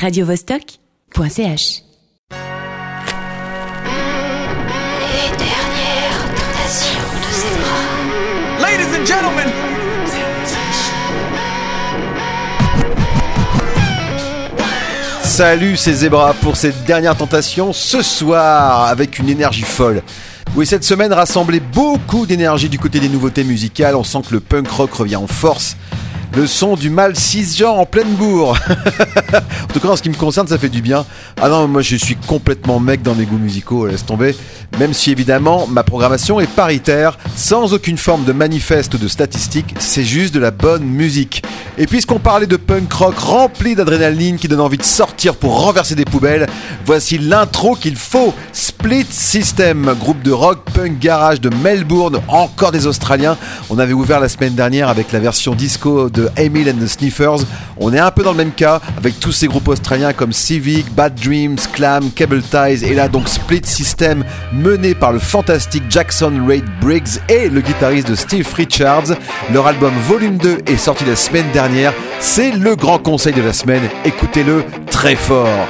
radiovostok.ch. Les dernières tentations de Zebra. Ladies and gentlemen, Salut, c'est Zebra pour cette dernière tentation ce soir avec une énergie folle. Oui, cette semaine rassemblait beaucoup d'énergie du côté des nouveautés musicales. On sent que le punk rock revient en force. Le son du mal cisgenre en pleine bourre. en tout cas, en ce qui me concerne, ça fait du bien. Ah non, moi je suis complètement mec dans mes goûts musicaux, laisse tomber. Même si évidemment, ma programmation est paritaire, sans aucune forme de manifeste ou de statistique, c'est juste de la bonne musique. Et puisqu'on parlait de punk rock rempli d'adrénaline qui donne envie de sortir pour renverser des poubelles, voici l'intro qu'il faut. Split System, groupe de rock punk garage de Melbourne, encore des Australiens. On avait ouvert la semaine dernière avec la version disco de Emil and the Sniffers. On est un peu dans le même cas avec tous ces groupes australiens comme Civic, Bad Dreams, Clam, Cable Ties et là donc Split System mené par le fantastique Jackson Ray Briggs et le guitariste de Steve Richards. Leur album Volume 2 est sorti la semaine dernière. C'est le grand conseil de la semaine. Écoutez-le très fort.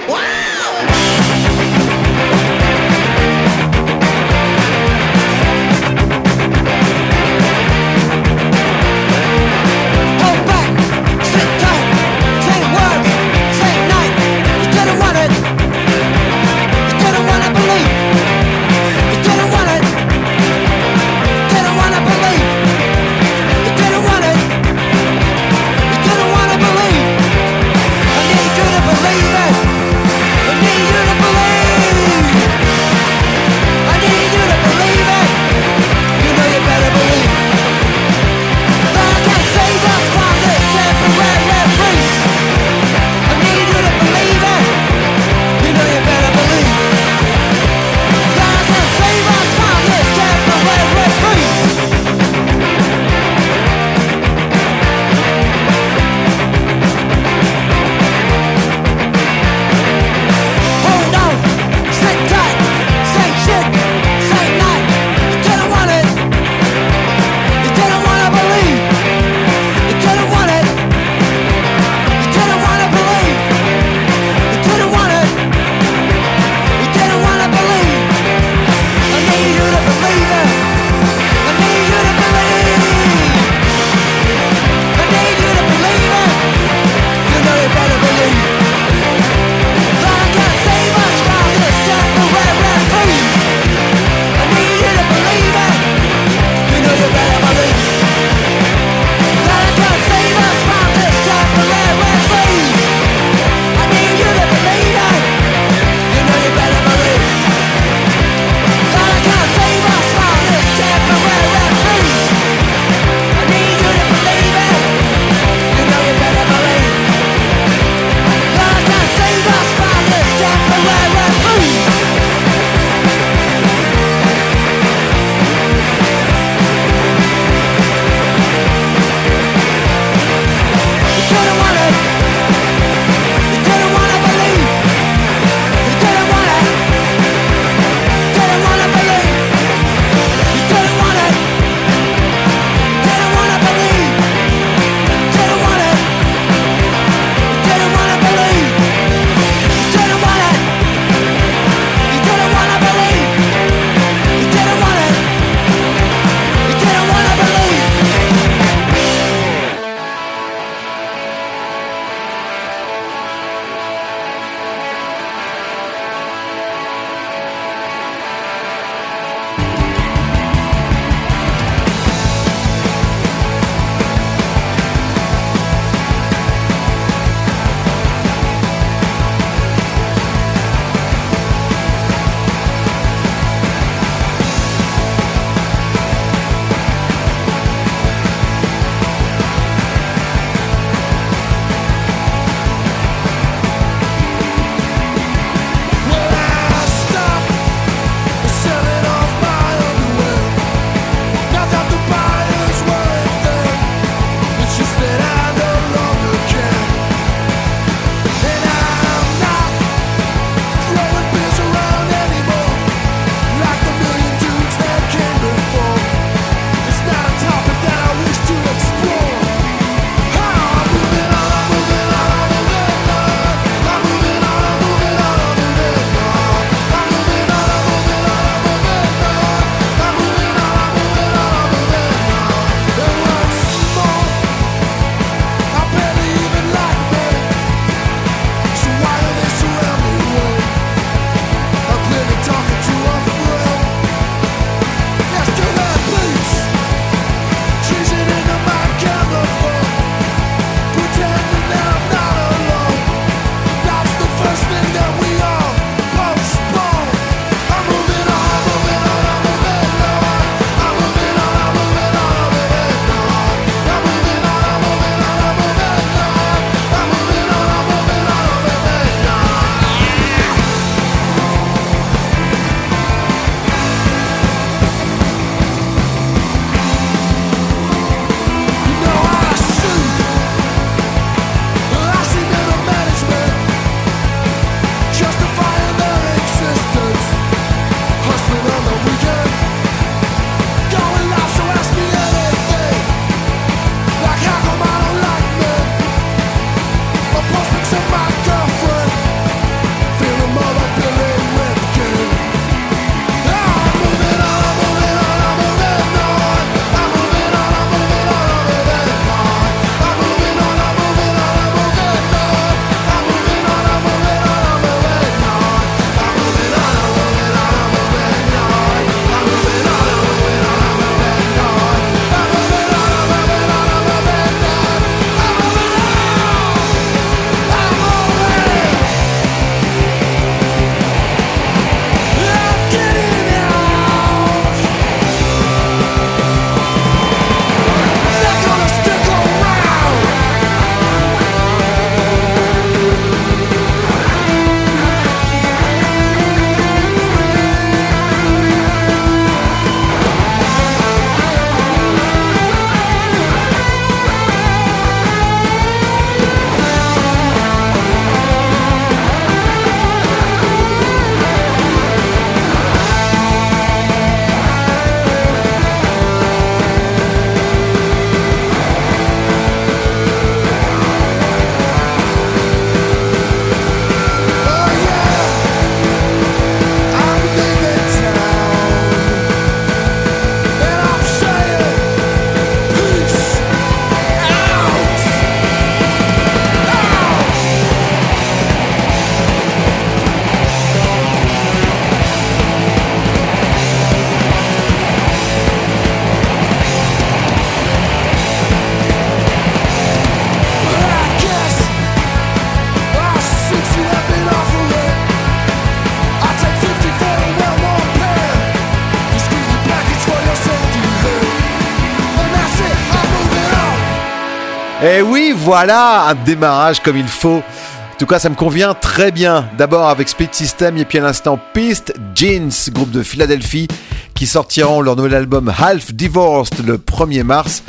Voilà un démarrage comme il faut. En tout cas, ça me convient très bien. D'abord avec Split System et puis à l'instant Piste Jeans, groupe de Philadelphie, qui sortiront leur nouvel album Half Divorced le 1er mars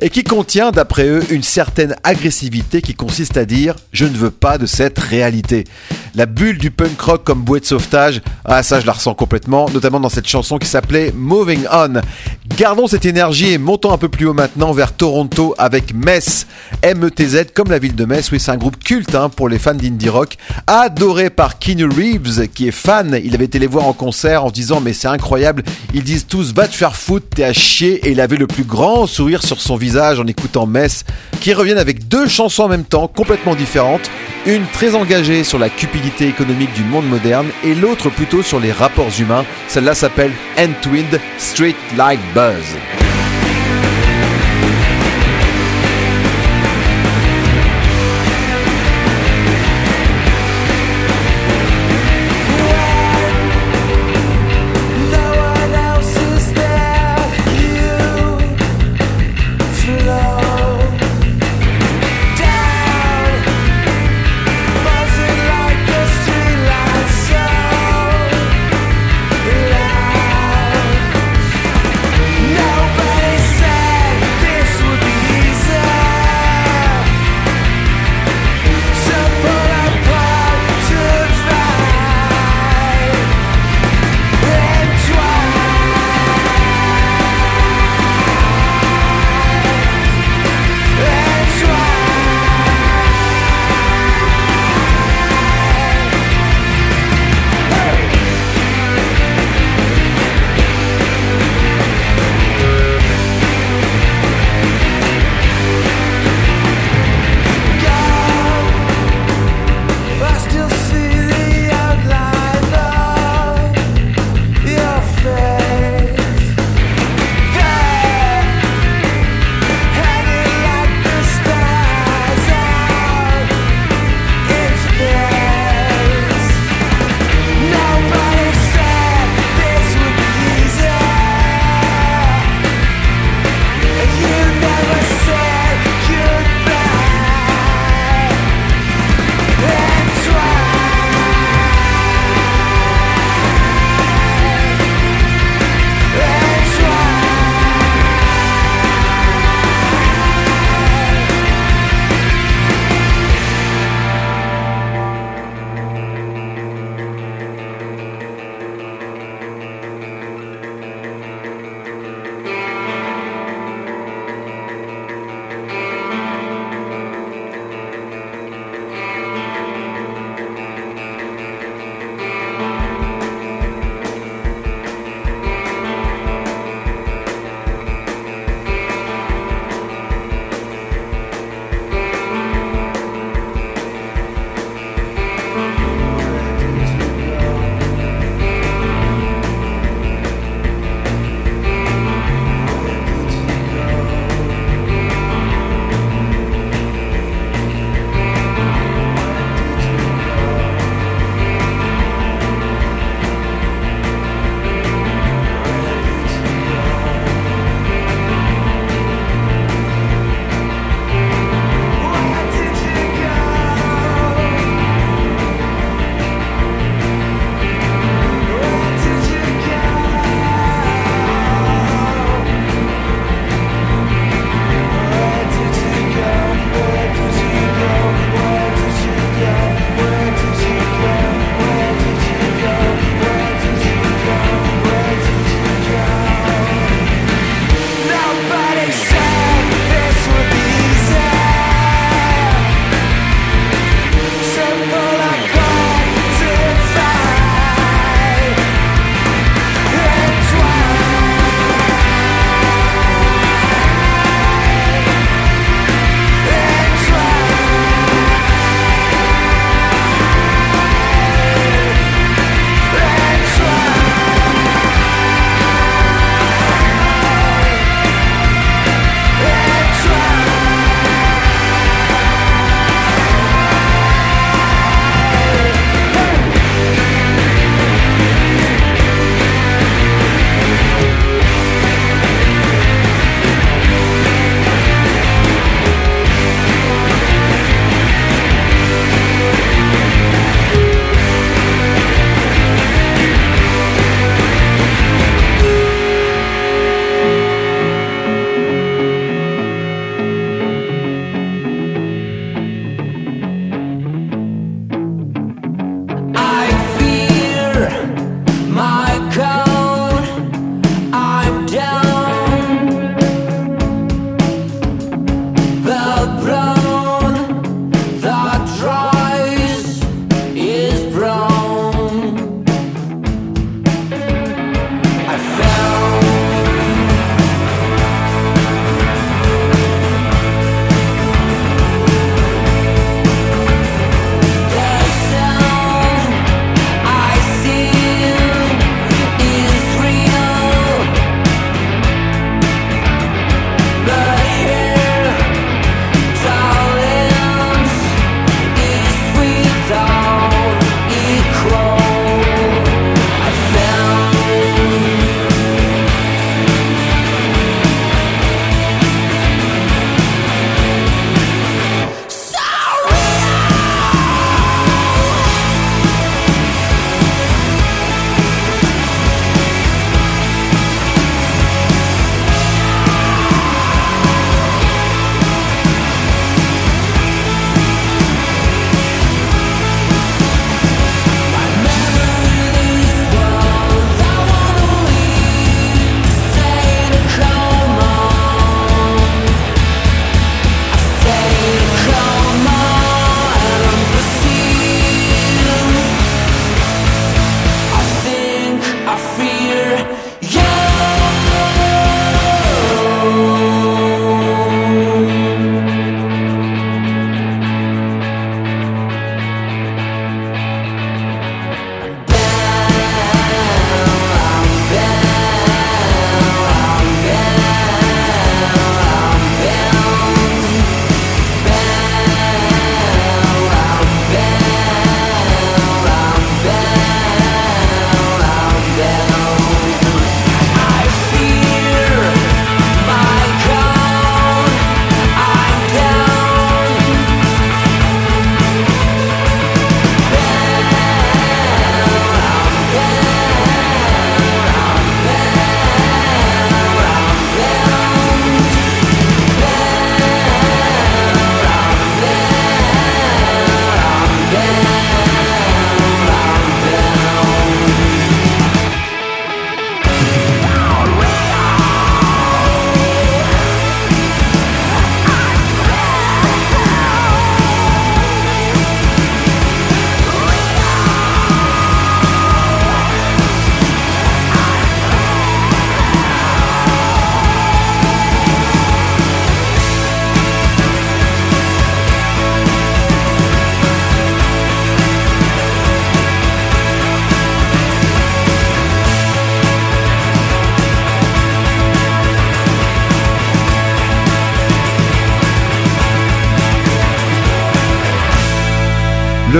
et qui contient, d'après eux, une certaine agressivité qui consiste à dire je ne veux pas de cette réalité. La bulle du punk rock comme bouée de sauvetage, ah ça je la ressens complètement, notamment dans cette chanson qui s'appelait Moving On. Gardons cette énergie et montons un peu plus haut maintenant vers Toronto avec Metz, M-E-T-Z comme la ville de Metz, oui c'est un groupe culte hein, pour les fans d'indie rock, adoré par Keanu Reeves qui est fan, il avait été les voir en concert en se disant mais c'est incroyable, ils disent tous va te faire foutre, t'es à chier et il avait le plus grand sourire sur son visage en écoutant Metz qui reviennent avec deux chansons en même temps complètement différentes, une très engagée sur la cupidité économique du monde moderne et l'autre plutôt sur les rapports humains. Celle-là s'appelle Entwind Street Light Buzz.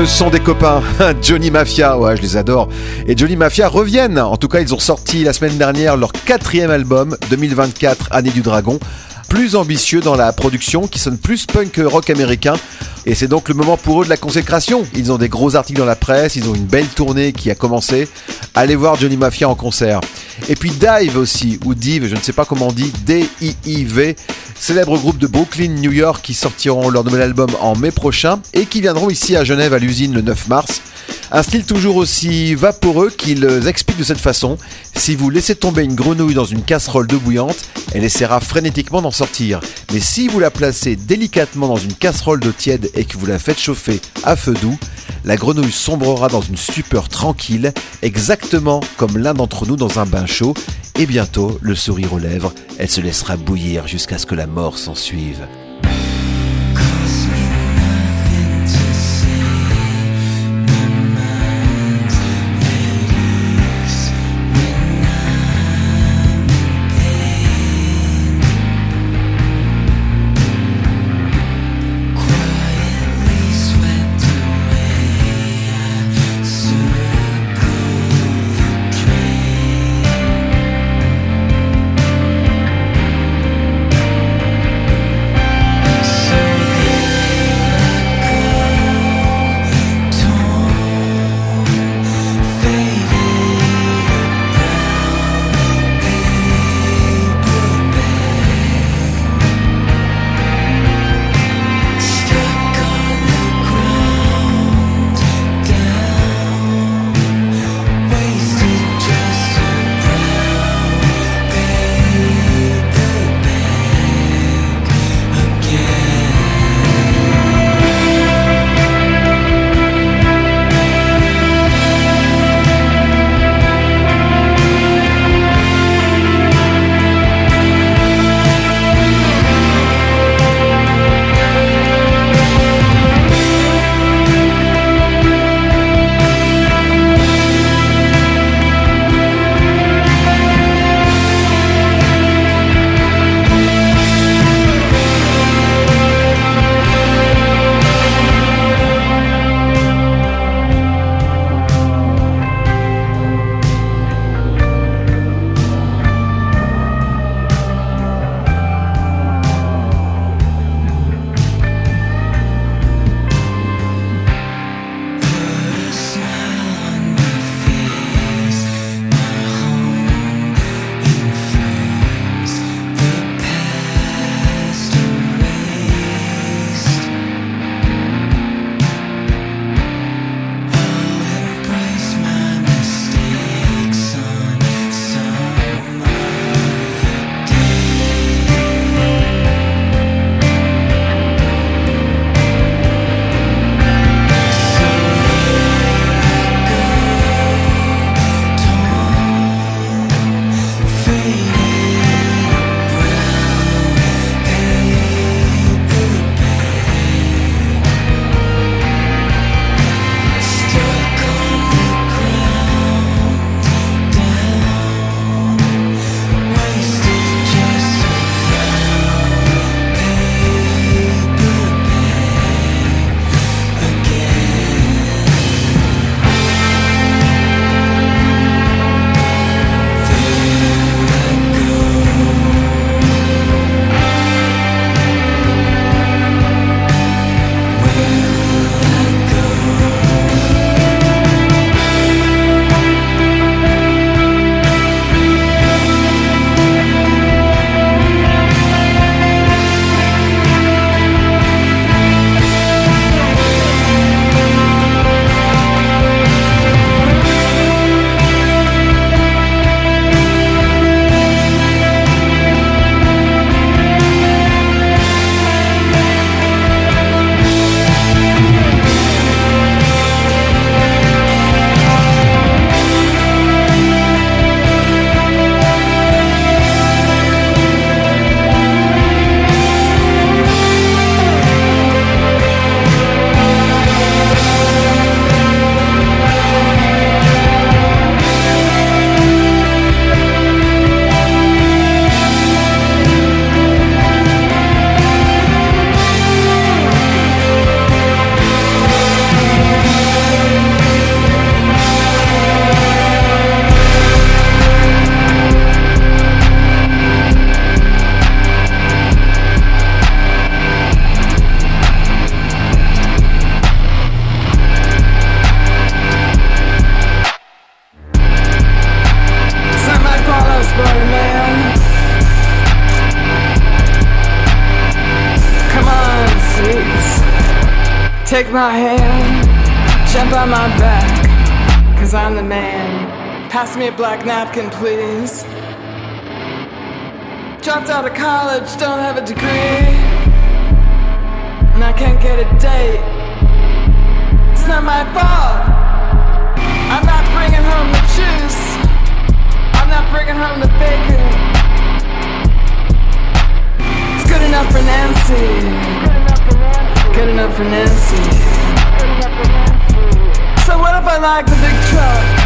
Le son des copains, Johnny Mafia, ouais, je les adore. Et Johnny Mafia reviennent. En tout cas, ils ont sorti la semaine dernière leur quatrième album, 2024, Année du Dragon plus ambitieux dans la production, qui sonne plus punk rock américain. Et c'est donc le moment pour eux de la consécration. Ils ont des gros articles dans la presse, ils ont une belle tournée qui a commencé. Allez voir Johnny Mafia en concert. Et puis Dive aussi, ou Dive, je ne sais pas comment on dit, D-I-I-V, célèbre groupe de Brooklyn, New York, qui sortiront leur nouvel album en mai prochain et qui viendront ici à Genève à l'usine le 9 mars. Un style toujours aussi vaporeux qu'ils expliquent de cette façon. Si vous laissez tomber une grenouille dans une casserole d'eau bouillante, elle essaiera frénétiquement d'en sortir. Mais si vous la placez délicatement dans une casserole d'eau tiède et que vous la faites chauffer à feu doux, la grenouille sombrera dans une stupeur tranquille, exactement comme l'un d'entre nous dans un bain chaud, et bientôt, le sourire aux lèvres, elle se laissera bouillir jusqu'à ce que la mort s'en suive. Me a black napkin, please. Dropped out of college, don't have a degree. And I can't get a date. It's not my fault. I'm not bringing home the juice. I'm not bringing home the bacon. It's good enough for Nancy. Good enough for Nancy. So what if I like the big truck?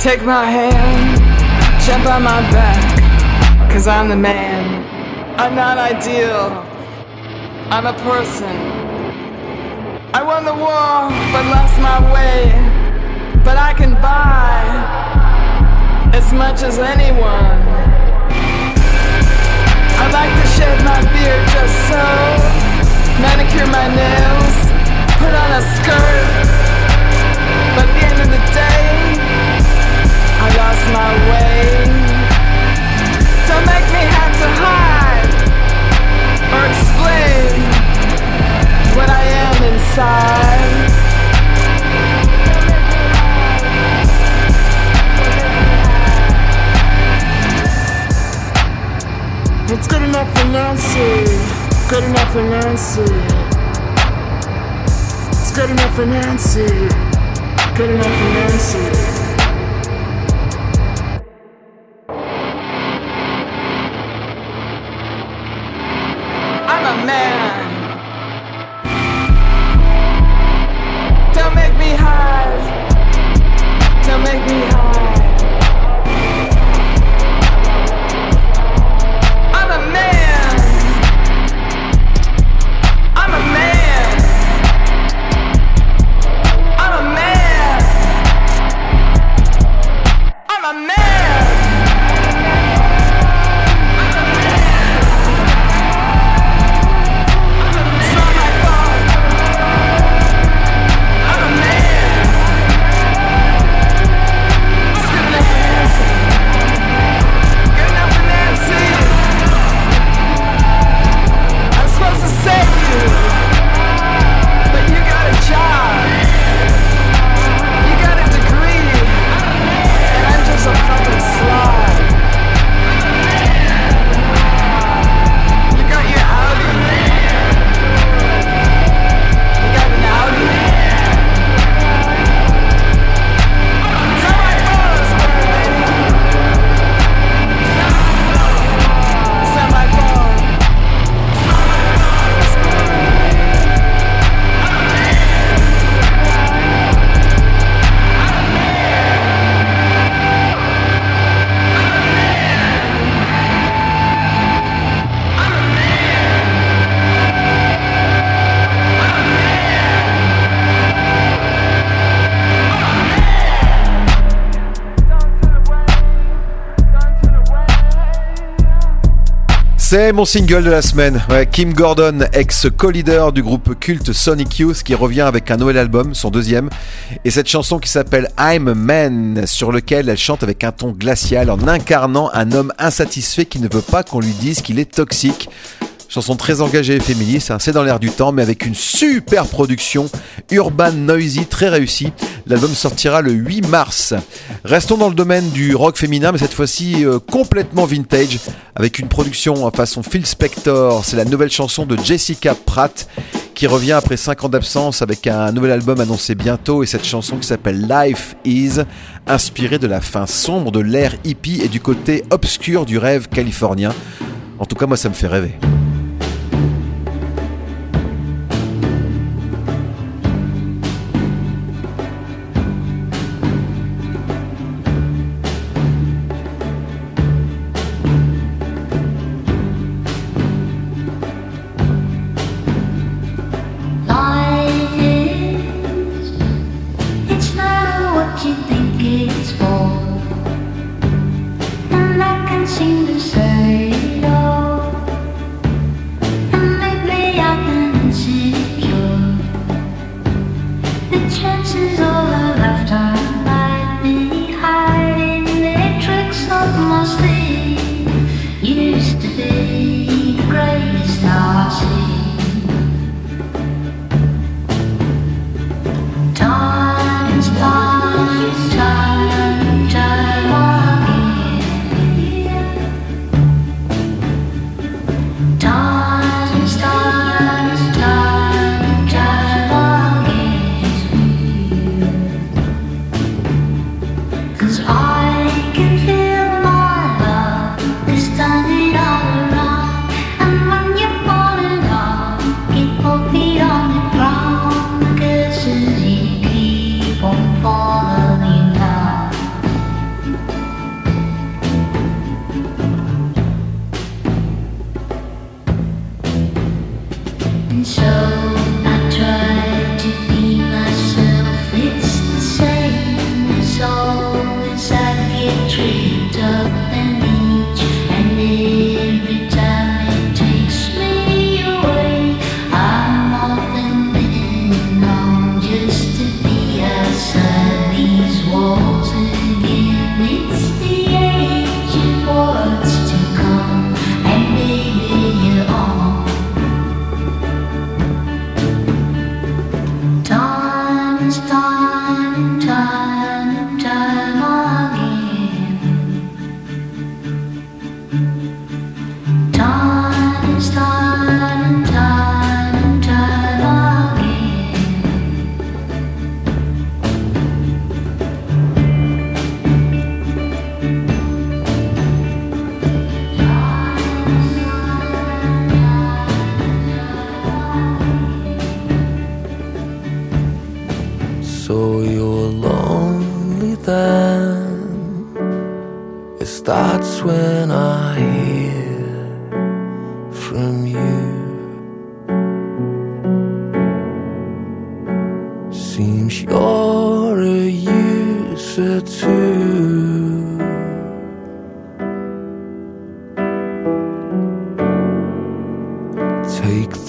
Take my hand, jump on my back, cause I'm the man. I'm not ideal, I'm a person. I won the war, but lost my way. But I can buy as much as anyone. I like to shave my beard just so, manicure my nails, put on a skirt. But at the end of the day, lost my way. Don't make me have to hide or explain what I am inside. It's good enough for Nancy. Good enough for Nancy. It's good enough for Nancy. Good enough for Nancy. Mon single de la semaine. Kim Gordon, ex-co-leader du groupe culte Sonic Youth, qui revient avec un nouvel album, son deuxième, et cette chanson qui s'appelle I'm a Man, sur lequel elle chante avec un ton glacial en incarnant un homme insatisfait qui ne veut pas qu'on lui dise qu'il est toxique. Chanson très engagée et féministe, hein, c'est dans l'air du temps, mais avec une super production, urban noisy, très réussie. L'album sortira le 8 mars. Restons dans le domaine du rock féminin, mais cette fois-ci euh, complètement vintage, avec une production en façon Phil Spector. C'est la nouvelle chanson de Jessica Pratt, qui revient après 5 ans d'absence avec un nouvel album annoncé bientôt, et cette chanson qui s'appelle Life Is, inspirée de la fin sombre de l'ère hippie et du côté obscur du rêve californien. En tout cas, moi, ça me fait rêver.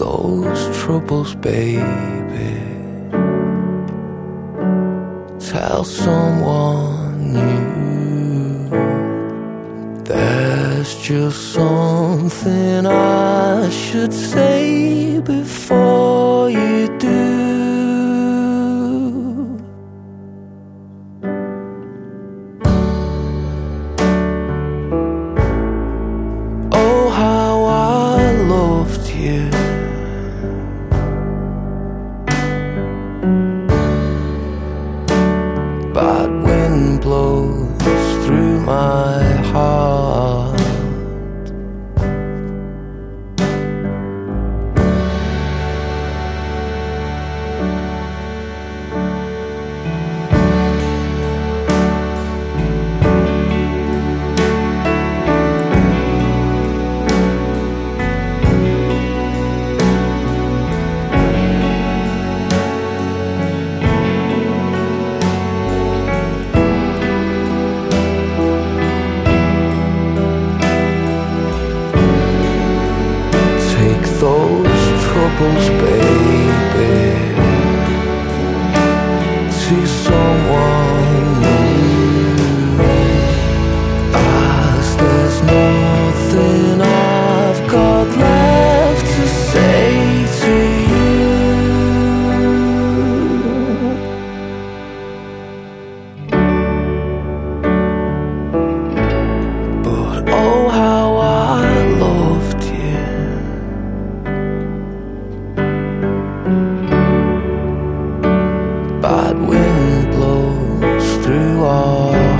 Those troubles, baby tell someone new. There's just something I should say before Bad wind blows through our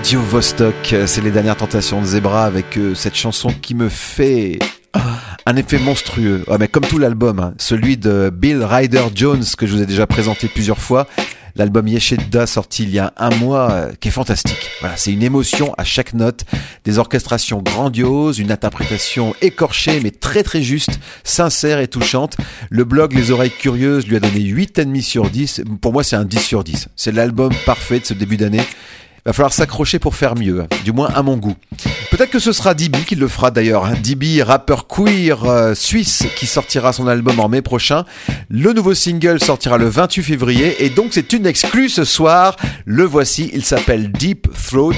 Radio Vostok, c'est les dernières tentations de Zebra avec euh, cette chanson qui me fait ah, un effet monstrueux. Ah, mais comme tout l'album, hein, celui de Bill Ryder Jones que je vous ai déjà présenté plusieurs fois. L'album Yeshedda sorti il y a un mois, euh, qui est fantastique. Voilà, c'est une émotion à chaque note, des orchestrations grandioses, une interprétation écorchée mais très très juste, sincère et touchante. Le blog Les Oreilles Curieuses lui a donné 8,5 sur 10. Pour moi, c'est un 10 sur 10. C'est l'album parfait de ce début d'année. Va falloir s'accrocher pour faire mieux, du moins à mon goût. Peut-être que ce sera DB qui le fera d'ailleurs. hein. DB, rappeur queer euh, suisse qui sortira son album en mai prochain. Le nouveau single sortira le 28 février et donc c'est une exclue ce soir. Le voici, il s'appelle Deep Throat.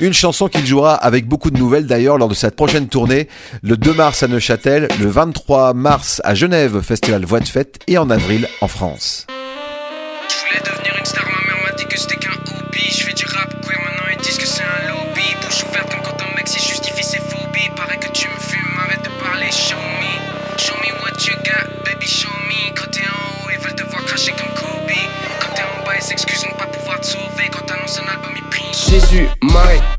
Une chanson qu'il jouera avec beaucoup de nouvelles d'ailleurs lors de cette prochaine tournée. Le 2 mars à Neuchâtel, le 23 mars à Genève, Festival Voix de Fête et en avril en France. Je voulais devenir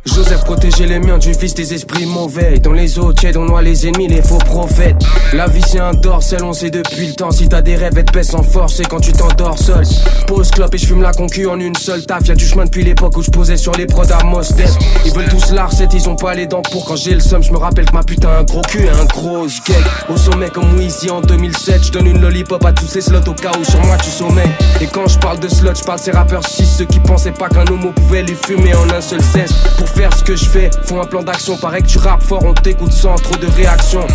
Joseph, protéger les miens du vice des esprits mauvais. Dans les eaux tièdes, on noie les ennemis, les faux prophètes. La vie c'est un dorsal, on sait depuis le temps. Si t'as des rêves, elles te baissent en force. Et quand tu t'endors seul, pose clope et je fume la concu en une seule taf. Y'a du chemin depuis l'époque où je posais sur les prods à Mos Def. Ils veulent tous la recette, ils ont pas les dents pour quand j'ai le seum. Je me rappelle que ma putain un gros cul et un gros gag. Au sommet comme Weezy en 2007, je donne une lollipop à tous ces slots au cas où sur moi tu sommeilles. Et quand je parle de slot, je parle ces rappeurs 6 ceux qui pensaient pas qu'un homo pouvait les fumer en un seul cesse. Pour faire ce que je fais, faut un plan d'action. Paraît que tu rappes fort, on t'écoute sans trop de réaction.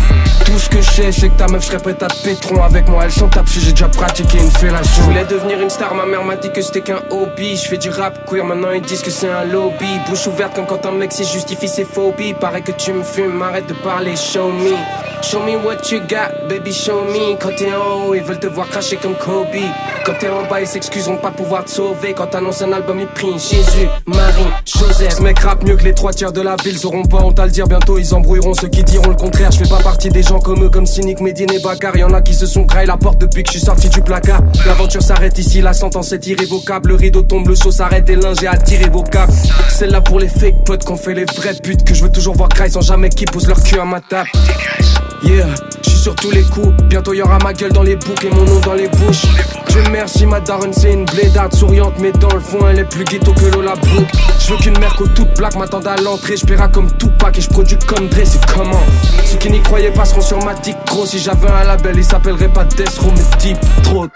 Tout ce que je sais, c'est que ta meuf serait prête à te pétron avec moi. Elle s'en tape si j'ai déjà pratiqué une fellation. Je voulais devenir une star, ma mère m'a dit que c'était qu'un hobby. Je fais du rap queer, maintenant ils disent que c'est un lobby. Bouche ouverte comme quand un mec s'y justifie ses phobies. Paraît que tu me fumes, arrête de parler, show me. Show me what you got, baby, show me. Quand t'es en haut, ils veulent te voir cracher comme Kobe. Quand t'es en bas, ils s'excusent de pas pouvoir te sauver. Quand t'annonces un album, ils prient Jésus, Marie, Joseph. Ce mec mieux que les trois tiers de la ville. Ils auront pas honte à le dire bientôt, ils embrouilleront ceux qui diront le contraire. Je fais pas partie des gens comme eux, comme Cynic, Medine et Bakar. Y'en a qui se sont graillés la porte depuis que je suis sorti du placard. L'aventure s'arrête ici, la sentence est irrévocable. Le rideau tombe, le saut s'arrête et j'ai à tirer vos câbles. Celle-là pour les fake potes qu'on fait les vraies putes. Que je veux toujours voir graille sans jamais qu'ils posent leur cul à ma table. Yeah, sur tous les coups. Bientôt y aura ma gueule dans les boucs et mon nom dans les bouches. Dieu merci, ma daronne, c'est une blédarde souriante, mais dans le fond, elle est plus ghetto que Lola Brooke. Je veux qu'une merco toute plaque m'attende à l'entrée. Je paierai comme Tupac et je produis comme Dre, c'est comment? Ceux qui n'y croyaient passeront sur ma dick gros. Si j'avais un label, il s'appellerait pas Death Row, mais Throat.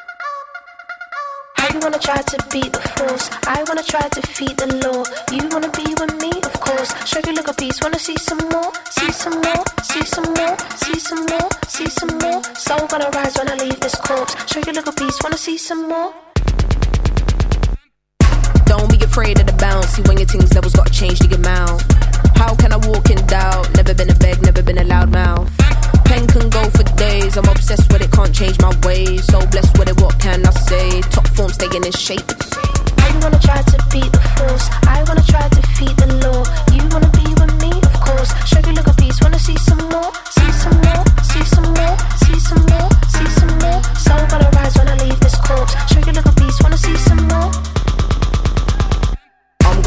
I wanna try to beat the force. I wanna try to feed the law. You wanna be with me, of course. Show you look a piece. Wanna see some more? See some more? See some more? See some more? See some more? Soul gonna rise when I leave this corpse. Show you look a piece. Wanna see some more? Don't be afraid of the bounce. See when your things levels gotta change your mouth. How can I walk in doubt? Never been a beg, never been a loud mouth. Pen can go for days. I'm obsessed with it, can't change my ways. So blessed with it, what can I say? Top form staying in shape. I wanna try to beat the force. I wanna try to feed the law. You wanna be with me, of course. Show you look a piece. Wanna see some more? See some more? See some more? See some more? See some more? Soul gonna rise when I leave this corpse. Show you look a piece. Wanna see some more?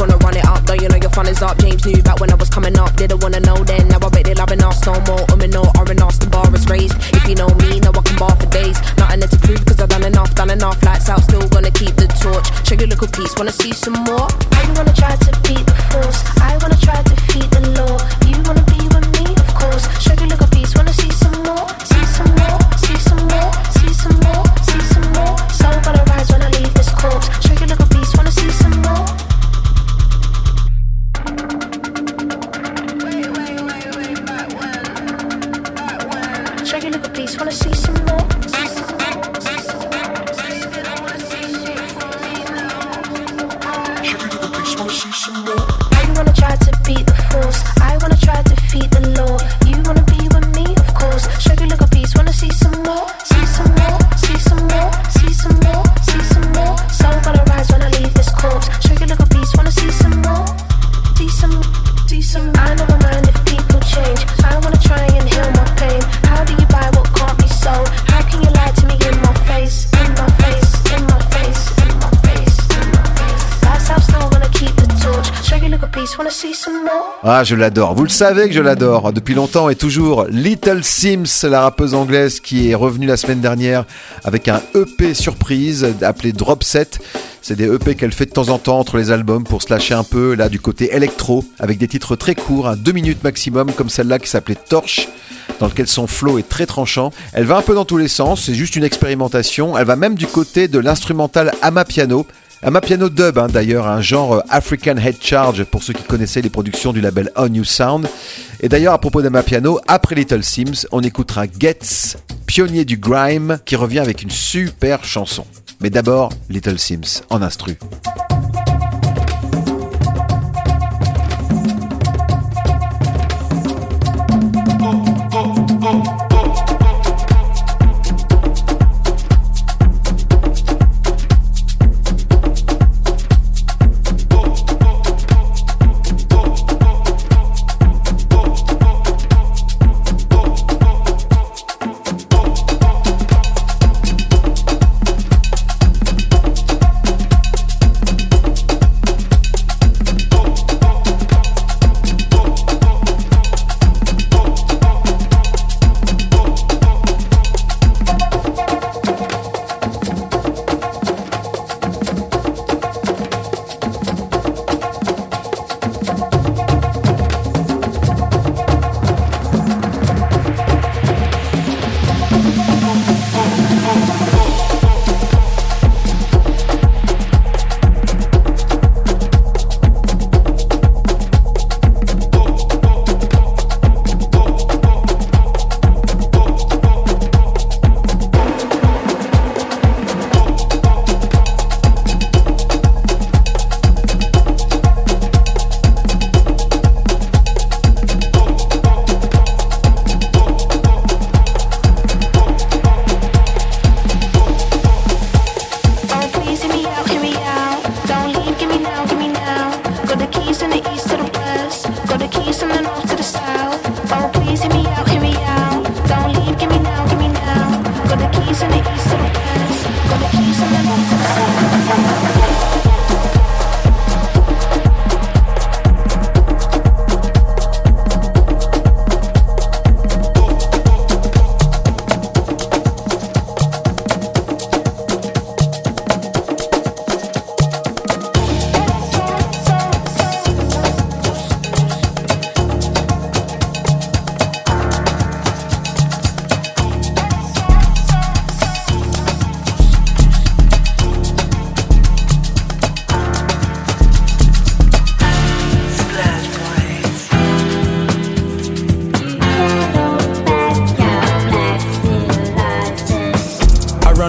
Gonna run it up, though you know your fun is up. James knew back when I was coming up, didn't wanna know then. Now I bet they loving us no more. Um and no, R and the bar is raised. If you know me, know I can bar for days. Nothing left to prove, cause I've done enough, done enough. Lights out, still gonna keep the torch. Show you little piece, wanna see some more? I wanna try to beat the force. I wanna try Ah, je l'adore. Vous le savez que je l'adore. Depuis longtemps et toujours, Little Sims, la rappeuse anglaise qui est revenue la semaine dernière avec un EP surprise appelé Drop Set. C'est des EP qu'elle fait de temps en temps entre les albums pour se lâcher un peu là du côté électro avec des titres très courts, à deux minutes maximum comme celle-là qui s'appelait Torche dans lequel son flow est très tranchant. Elle va un peu dans tous les sens, c'est juste une expérimentation. Elle va même du côté de l'instrumental Amapiano Amapiano dub, hein, d'ailleurs, un genre euh, African Head Charge pour ceux qui connaissaient les productions du label On New Sound. Et d'ailleurs, à propos d'Amapiano, après Little Sims, on écoutera Getz, pionnier du grime, qui revient avec une super chanson. Mais d'abord, Little Sims en instru.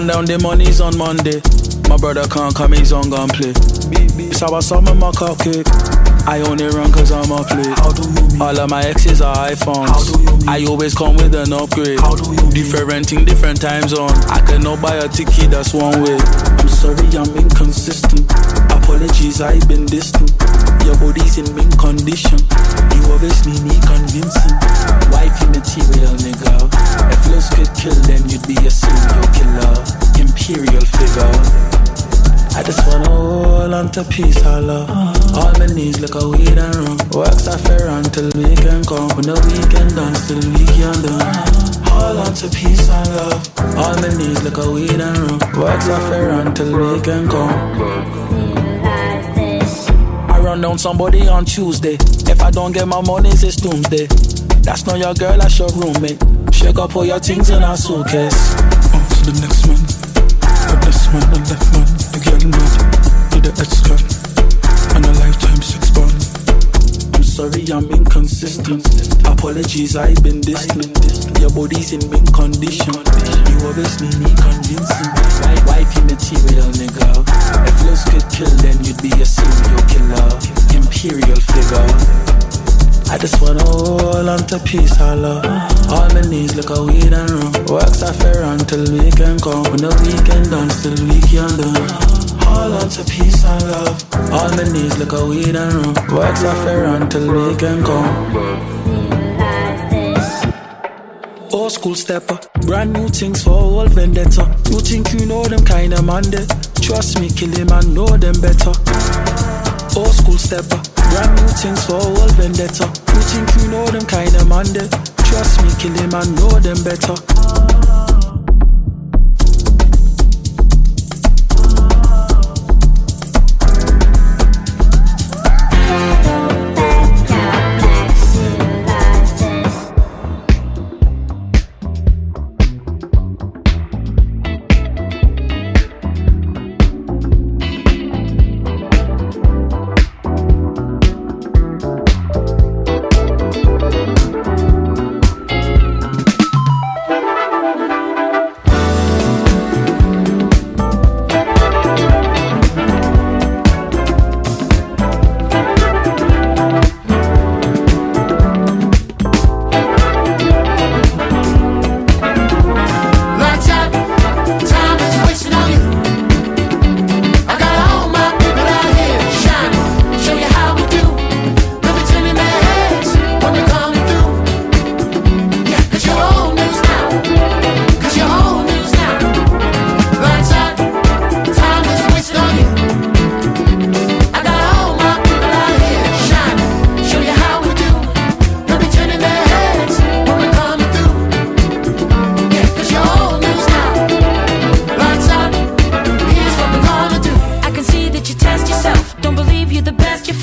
Down the money's on Monday. My brother can't come, he's on gun play. It's how I summon my cupcake. I only run cause I'm a play. All of my exes are iPhones. I always come with an upgrade. Different thing, different time zone. I cannot buy a ticket, that's one way. I'm sorry, I'm inconsistent. Apologies, I've been distant. Your body's in mint condition. You obviously need convincing. Wifey material, nigga. If looks could kill, then you'd be a serial killer. Imperial figure. I just wanna hold on to peace, Allah. All my needs like a weed and rum. Works are fair until we can come. When the weekend done, still we can done. Hold on to peace and love. All my needs like a weed and rum. Works are fair until we can come. I run down somebody on Tuesday. If I don't get my money, it's doomsday. That's not your girl, that's your roommate. Shake up all your things in our suitcase. On to the next one. For this one, the left one. The girl mad. Need the ex gun. And a lifetime six bond. I'm sorry, I'm inconsistent. Apologies, I've been distant. Your body's in mint condition. You obviously need convincing. Why- Wifey material, nigga. If looks could kill, then you'd be a serial killer. Imperial figure. I just wanna hold on to peace, love. All my needs like a weed and rum. Works are fair until we can come. When the weekend done, still we can done. Hold on to peace and love. All my needs like a weed and rum. Works are fair until we can come. Old school stepper, brand new things for all vendetta. You think you know them kinda man there? Trust me, kill him and know them better. Old school stepper, brand new things for all vendetta. You think you know them kinda man there? Trust me, kill him and know them better.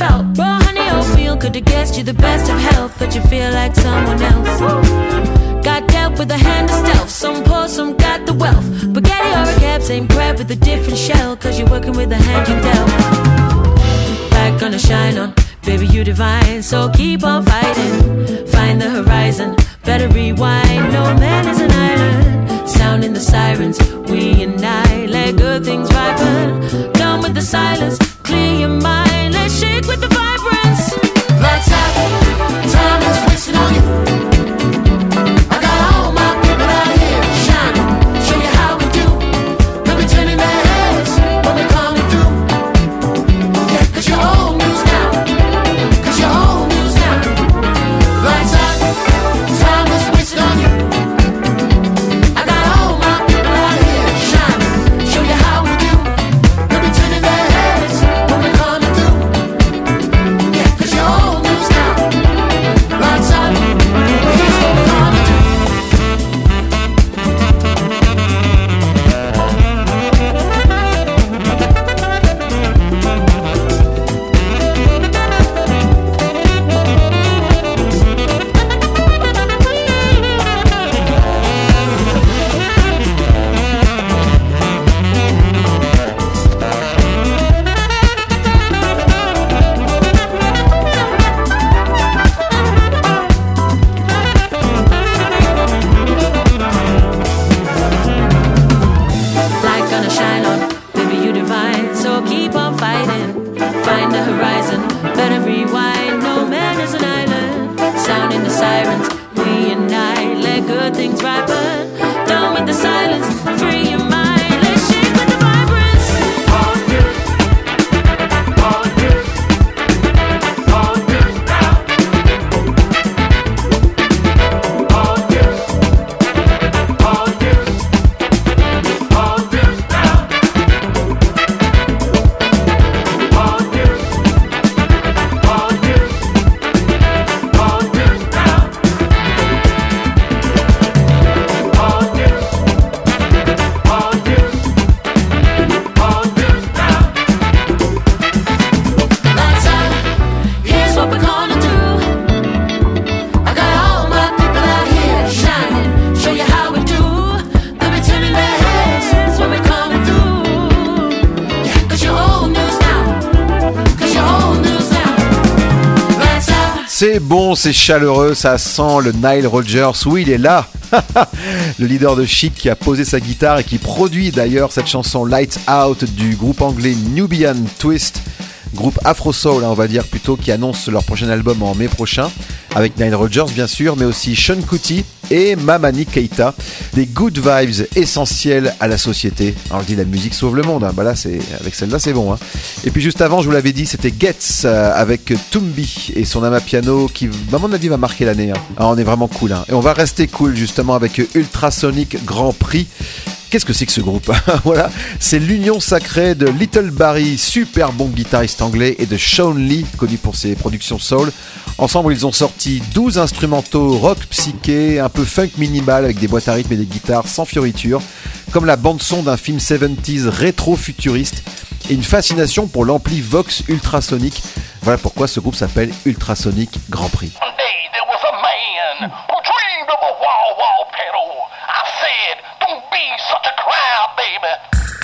Felt. Raw honey oatmeal could have guessed you the best of health, but you feel like someone else. Got dealt with a hand of stealth. Some poor, some got the wealth. Spaghetti or a cab, same crab with a different shell, cause you're working with the hand you dealt. Light gonna shine on, baby, you divine, so keep on fighting. Find the horizon, better rewind. No man is an island. Sounding the sirens, we and I let good things ripen. Done with the silence, clear your mind. Shake with the c'est chaleureux, ça sent le Nile Rodgers. Oui, il est là. le leader de Chic qui a posé sa guitare et qui produit d'ailleurs cette chanson Lights Out du groupe anglais Nubian Twist. Groupe Afro Soul, hein, on va dire plutôt, qui annonce leur prochain album en mai prochain, avec Nile Rodgers bien sûr, mais aussi Sean Kuti et Mamani Keita. Des good vibes essentiels à la société. Alors on dit la musique sauve le monde, hein. bah là c'est avec celle-là c'est bon. hein. Et puis juste avant, je vous l'avais dit, c'était Getz euh, avec Tumbi et son amapiano qui, à mon avis, va marquer l'année. hein. Alors on est vraiment cool. hein. Et on va rester cool justement avec Ultrasonic Grand Prix. Qu'est-ce que c'est que ce groupe Voilà, c'est l'union sacrée de Little Barry, super bon guitariste anglais, et de Sean Lee, connu pour ses productions soul. Ensemble, ils ont sorti 12 instrumentaux rock psyché, un peu funk minimal avec des boîtes à rythme et des guitares sans fioritures, comme la bande-son d'un film 70s rétro-futuriste, et une fascination pour l'ampli Vox Ultrasonic. Voilà pourquoi ce groupe s'appelle Ultrasonic Grand Prix. Be such a crowd, baby.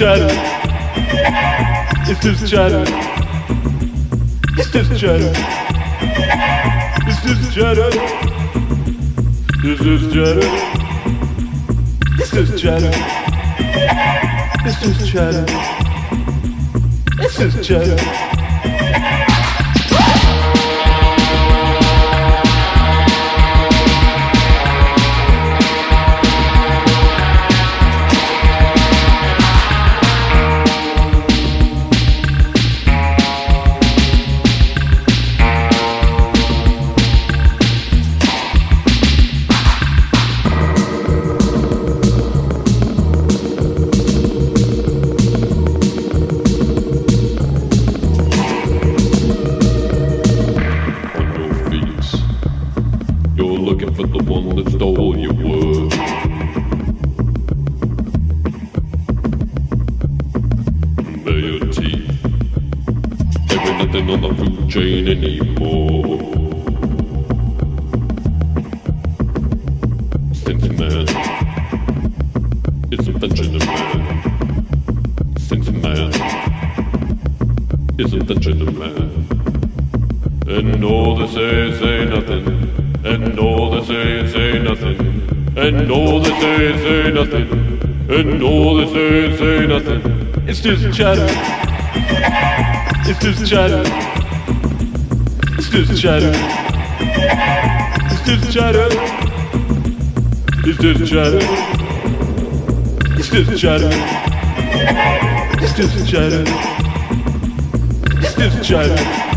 Chad. It is Chad. It's just chatter. It's just chatter. It's just chatter. It's just chatter. It's just chatter. It's just chatter. It's just chatter. It's just chatter.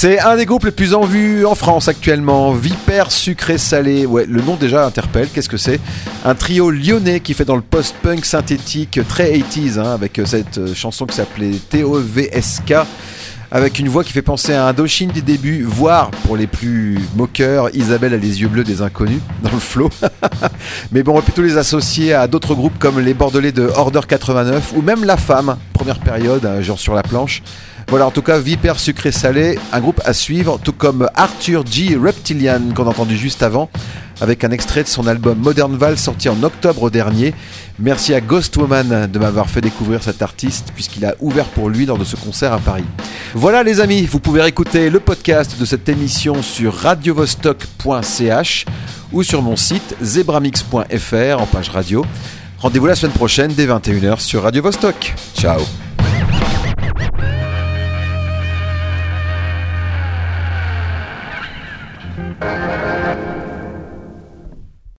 C'est un des groupes les plus en vue en France actuellement. Vipère sucré salé. Ouais, le nom déjà interpelle. Qu'est-ce que c'est? Un trio lyonnais qui fait dans le post-punk synthétique très 80s, hein, avec euh, cette euh, chanson qui s'appelait TOVSK. Avec une voix qui fait penser à Indochine des débuts, voire pour les plus moqueurs, Isabelle a les yeux bleus des inconnus dans le flow. Mais bon, on va plutôt les associer à d'autres groupes comme les Bordelais de Order 89 ou même La Femme, première période, euh, genre sur la planche. Voilà, en tout cas, Vipère Sucré Salé, un groupe à suivre, tout comme Arthur G. Reptilian qu'on a entendu juste avant, avec un extrait de son album Modern Val sorti en octobre dernier. Merci à Ghost Woman de m'avoir fait découvrir cet artiste, puisqu'il a ouvert pour lui lors de ce concert à Paris. Voilà les amis, vous pouvez écouter le podcast de cette émission sur radiovostok.ch ou sur mon site zebramix.fr en page radio. Rendez-vous la semaine prochaine dès 21h sur Radio Vostok. Ciao